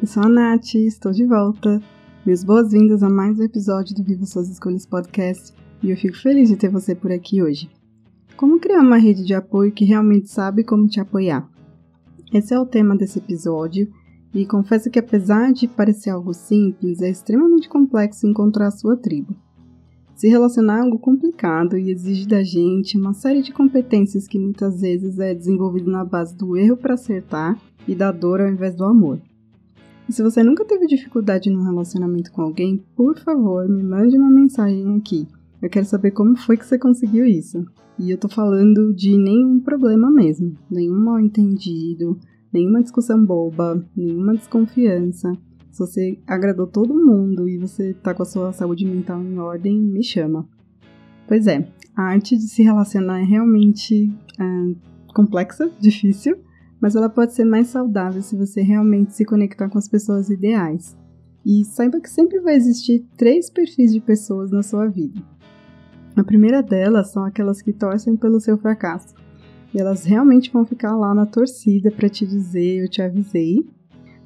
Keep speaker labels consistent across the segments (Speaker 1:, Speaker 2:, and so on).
Speaker 1: Eu sou a Nath, estou de volta. Minhas boas-vindas a mais um episódio do Viva Suas Escolhas Podcast e eu fico feliz de ter você por aqui hoje. Como criar uma rede de apoio que realmente sabe como te apoiar? Esse é o tema desse episódio e confesso que, apesar de parecer algo simples, é extremamente complexo encontrar a sua tribo. Se relacionar é algo complicado e exige da gente uma série de competências que muitas vezes é desenvolvido na base do erro para acertar e da dor ao invés do amor. E se você nunca teve dificuldade num relacionamento com alguém, por favor, me mande uma mensagem aqui. Eu quero saber como foi que você conseguiu isso. E eu tô falando de nenhum problema mesmo, nenhum mal entendido, nenhuma discussão boba, nenhuma desconfiança. Se você agradou todo mundo e você tá com a sua saúde mental em ordem, me chama. Pois é, a arte de se relacionar é realmente é, complexa, difícil, mas ela pode ser mais saudável se você realmente se conectar com as pessoas ideais. E saiba que sempre vai existir três perfis de pessoas na sua vida. A primeira delas são aquelas que torcem pelo seu fracasso. E elas realmente vão ficar lá na torcida para te dizer eu te avisei,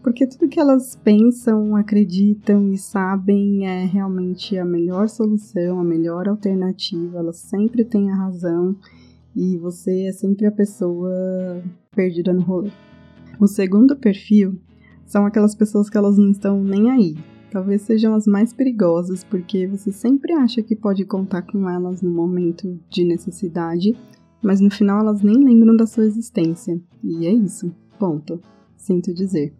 Speaker 1: porque tudo que elas pensam, acreditam e sabem é realmente a melhor solução, a melhor alternativa, elas sempre têm a razão e você é sempre a pessoa perdida no rolê. O segundo perfil são aquelas pessoas que elas não estão nem aí. Talvez sejam as mais perigosas, porque você sempre acha que pode contar com elas no momento de necessidade, mas no final elas nem lembram da sua existência. E é isso. Ponto. Sinto dizer.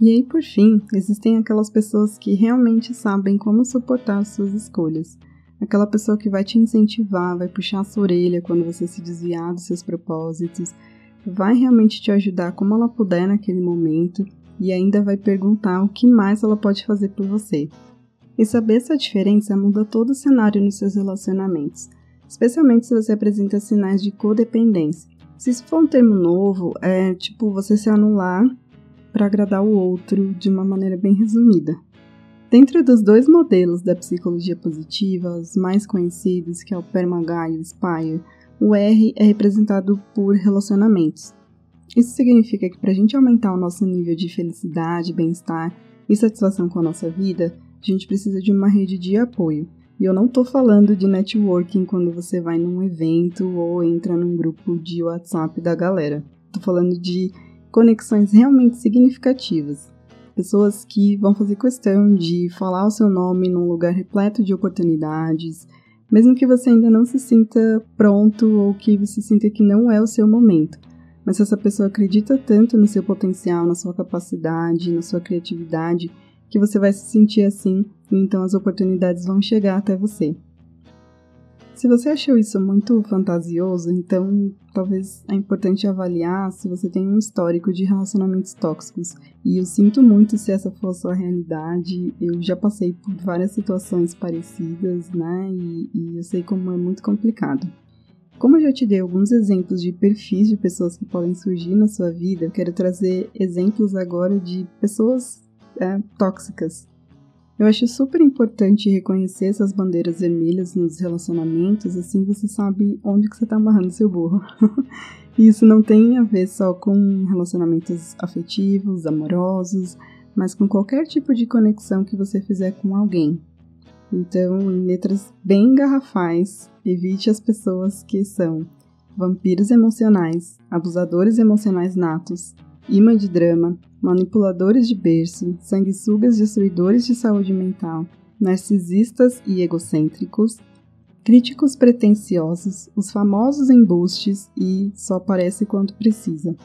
Speaker 1: E aí, por fim, existem aquelas pessoas que realmente sabem como suportar as suas escolhas. Aquela pessoa que vai te incentivar, vai puxar a sua orelha quando você se desviar dos seus propósitos, vai realmente te ajudar como ela puder naquele momento e ainda vai perguntar o que mais ela pode fazer por você. E saber essa diferença muda todo o cenário nos seus relacionamentos, especialmente se você apresenta sinais de codependência. Se isso for um termo novo, é tipo você se anular para agradar o outro de uma maneira bem resumida. Dentro dos dois modelos da psicologia positiva, os mais conhecidos, que é o Permagai e o Spire, o R é representado por relacionamentos. Isso significa que para a gente aumentar o nosso nível de felicidade, bem-estar e satisfação com a nossa vida, a gente precisa de uma rede de apoio. E eu não estou falando de networking quando você vai num evento ou entra num grupo de WhatsApp da galera. Estou falando de conexões realmente significativas. Pessoas que vão fazer questão de falar o seu nome num lugar repleto de oportunidades, mesmo que você ainda não se sinta pronto ou que você sinta que não é o seu momento. Mas se essa pessoa acredita tanto no seu potencial, na sua capacidade, na sua criatividade, que você vai se sentir assim, e então as oportunidades vão chegar até você. Se você achou isso muito fantasioso, então talvez é importante avaliar se você tem um histórico de relacionamentos tóxicos. E eu sinto muito se essa for a sua realidade. Eu já passei por várias situações parecidas, né? E, e eu sei como é muito complicado. Como eu já te dei alguns exemplos de perfis de pessoas que podem surgir na sua vida, eu quero trazer exemplos agora de pessoas é, tóxicas eu acho super importante reconhecer essas bandeiras vermelhas nos relacionamentos, assim você sabe onde que você tá amarrando seu burro. e isso não tem a ver só com relacionamentos afetivos, amorosos, mas com qualquer tipo de conexão que você fizer com alguém. Então, em letras bem garrafais, evite as pessoas que são vampiros emocionais, abusadores emocionais natos, imã de drama, manipuladores de berço, sanguessugas destruidores de saúde mental, narcisistas e egocêntricos, críticos pretensiosos, os famosos embustes e só aparece quando precisa.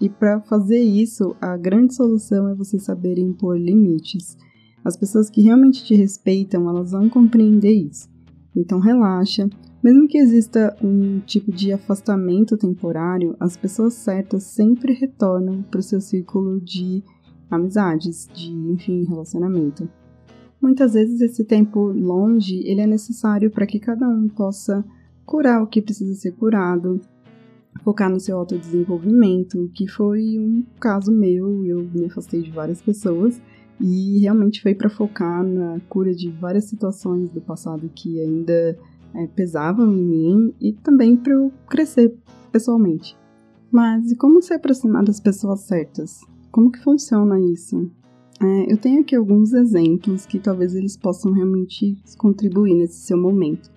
Speaker 1: E para fazer isso, a grande solução é você saber impor limites. As pessoas que realmente te respeitam, elas vão compreender isso. Então relaxa, mesmo que exista um tipo de afastamento temporário, as pessoas certas sempre retornam para o seu círculo de amizades, de, enfim, relacionamento. Muitas vezes esse tempo longe, ele é necessário para que cada um possa curar o que precisa ser curado, focar no seu autodesenvolvimento, que foi um caso meu, eu me afastei de várias pessoas e realmente foi para focar na cura de várias situações do passado que ainda é, pesavam em mim e também para eu crescer pessoalmente. Mas e como se aproximar das pessoas certas? Como que funciona isso? É, eu tenho aqui alguns exemplos que talvez eles possam realmente contribuir nesse seu momento.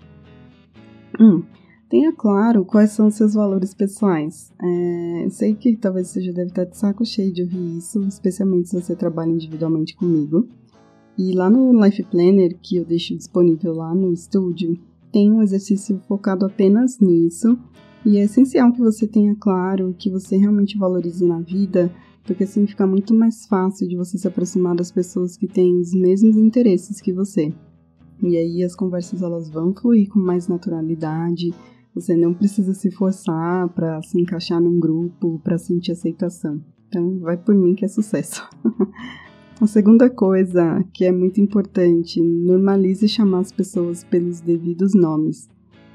Speaker 1: Um, tenha claro quais são seus valores pessoais. É, eu sei que talvez você já deve estar de saco cheio de ouvir isso, especialmente se você trabalha individualmente comigo. E lá no Life Planner, que eu deixo disponível lá no estúdio, tem um exercício focado apenas nisso. E é essencial que você tenha claro o que você realmente valoriza na vida porque assim fica muito mais fácil de você se aproximar das pessoas que têm os mesmos interesses que você. E aí as conversas elas vão fluir com mais naturalidade. Você não precisa se forçar para se encaixar num grupo, para sentir aceitação. Então, vai por mim que é sucesso. A segunda coisa que é muito importante, normalize chamar as pessoas pelos devidos nomes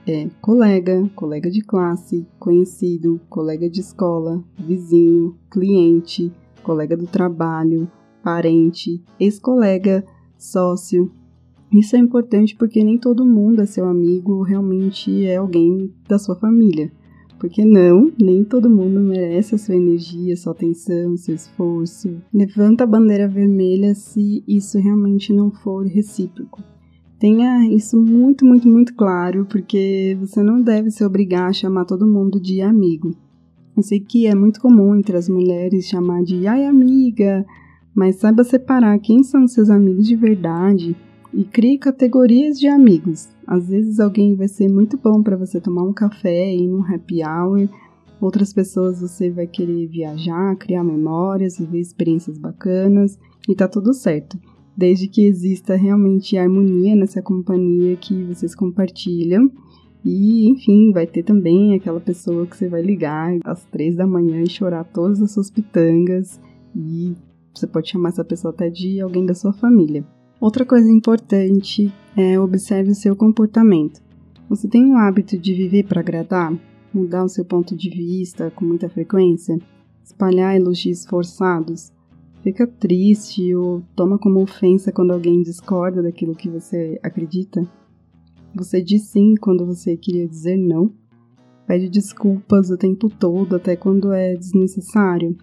Speaker 1: é colega, colega de classe, conhecido, colega de escola, vizinho, cliente, colega do trabalho, parente, ex-colega, sócio. Isso é importante porque nem todo mundo é seu amigo, realmente é alguém da sua família. Porque não, nem todo mundo merece a sua energia, sua atenção, seu esforço. Levanta a bandeira vermelha se isso realmente não for recíproco. Tenha isso muito, muito, muito claro, porque você não deve se obrigar a chamar todo mundo de amigo. Eu sei que é muito comum entre as mulheres chamar de ai amiga, mas saiba separar quem são seus amigos de verdade e crie categorias de amigos. Às vezes alguém vai ser muito bom para você tomar um café e ir num happy hour, outras pessoas você vai querer viajar, criar memórias, viver experiências bacanas e tá tudo certo desde que exista realmente harmonia nessa companhia que vocês compartilham. E, enfim, vai ter também aquela pessoa que você vai ligar às três da manhã e chorar todas as suas pitangas. E você pode chamar essa pessoa até de alguém da sua família. Outra coisa importante é observe o seu comportamento. Você tem o hábito de viver para agradar? Mudar o seu ponto de vista com muita frequência? Espalhar elogios forçados? fica triste ou toma como ofensa quando alguém discorda daquilo que você acredita? Você diz sim quando você queria dizer não? Pede desculpas o tempo todo, até quando é desnecessário?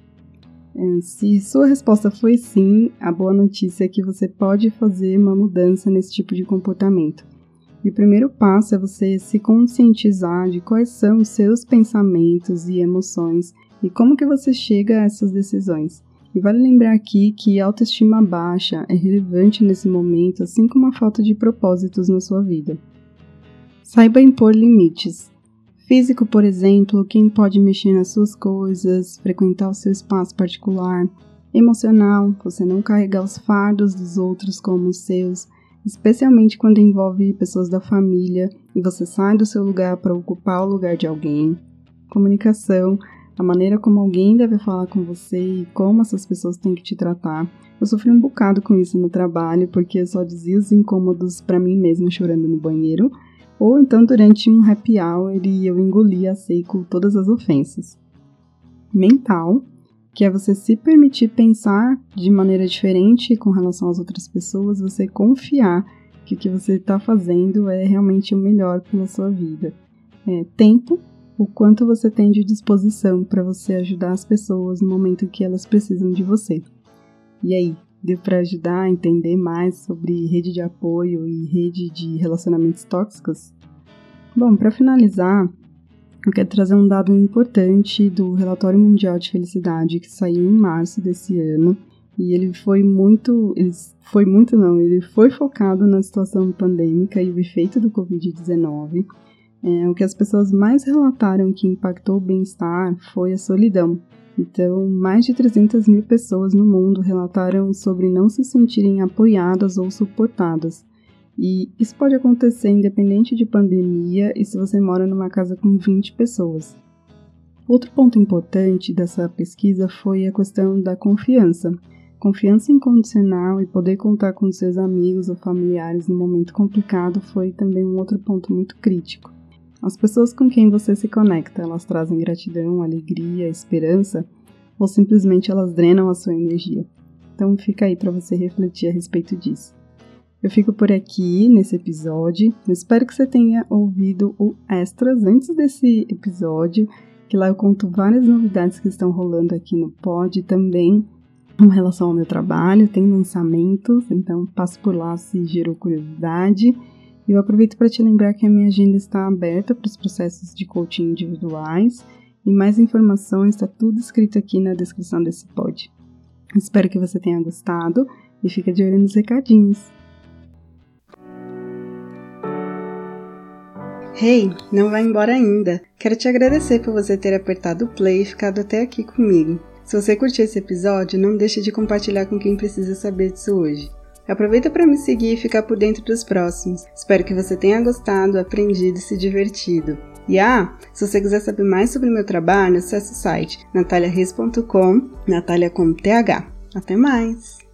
Speaker 1: É, se sua resposta foi sim, a boa notícia é que você pode fazer uma mudança nesse tipo de comportamento. E o primeiro passo é você se conscientizar de quais são os seus pensamentos e emoções e como que você chega a essas decisões. E vale lembrar aqui que autoestima baixa é relevante nesse momento, assim como a falta de propósitos na sua vida. Saiba impor limites. Físico, por exemplo, quem pode mexer nas suas coisas, frequentar o seu espaço particular. Emocional, você não carregar os fardos dos outros como os seus, especialmente quando envolve pessoas da família e você sai do seu lugar para ocupar o lugar de alguém. Comunicação, a maneira como alguém deve falar com você e como essas pessoas têm que te tratar. Eu sofri um bocado com isso no trabalho, porque eu só dizia os incômodos para mim mesma chorando no banheiro, ou então durante um happy hour eu engolia a seco todas as ofensas. Mental, que é você se permitir pensar de maneira diferente com relação às outras pessoas, você confiar que o que você está fazendo é realmente o melhor pela sua vida. É, tempo, o quanto você tem de disposição para você ajudar as pessoas no momento que elas precisam de você. E aí, deu para ajudar a entender mais sobre rede de apoio e rede de relacionamentos tóxicos? Bom, para finalizar, eu quero trazer um dado importante do Relatório Mundial de Felicidade que saiu em março desse ano. E ele foi muito, ele foi muito não, ele foi focado na situação pandêmica e o efeito do Covid-19 é, o que as pessoas mais relataram que impactou o bem-estar foi a solidão. Então, mais de 300 mil pessoas no mundo relataram sobre não se sentirem apoiadas ou suportadas. E isso pode acontecer independente de pandemia e se você mora numa casa com 20 pessoas. Outro ponto importante dessa pesquisa foi a questão da confiança. confiança incondicional e poder contar com seus amigos ou familiares no momento complicado foi também um outro ponto muito crítico. As pessoas com quem você se conecta, elas trazem gratidão, alegria, esperança, ou simplesmente elas drenam a sua energia. Então fica aí para você refletir a respeito disso. Eu fico por aqui nesse episódio. Eu espero que você tenha ouvido o extras antes desse episódio, que lá eu conto várias novidades que estão rolando aqui no pod também com relação ao meu trabalho, tem lançamentos, então passo por lá se gerou curiosidade. Eu aproveito para te lembrar que a minha agenda está aberta para os processos de coaching individuais e mais informações está tudo escrito aqui na descrição desse pod. Espero que você tenha gostado e fica de olho nos recadinhos. Hey, não vai embora ainda. Quero te agradecer por você ter apertado o play e ficado até aqui comigo. Se você curtiu esse episódio, não deixe de compartilhar com quem precisa saber disso hoje. Aproveita para me seguir e ficar por dentro dos próximos. Espero que você tenha gostado, aprendido e se divertido. E ah, se você quiser saber mais sobre meu trabalho, acesse o site nataliareis.com, Natalia com TH. Até mais!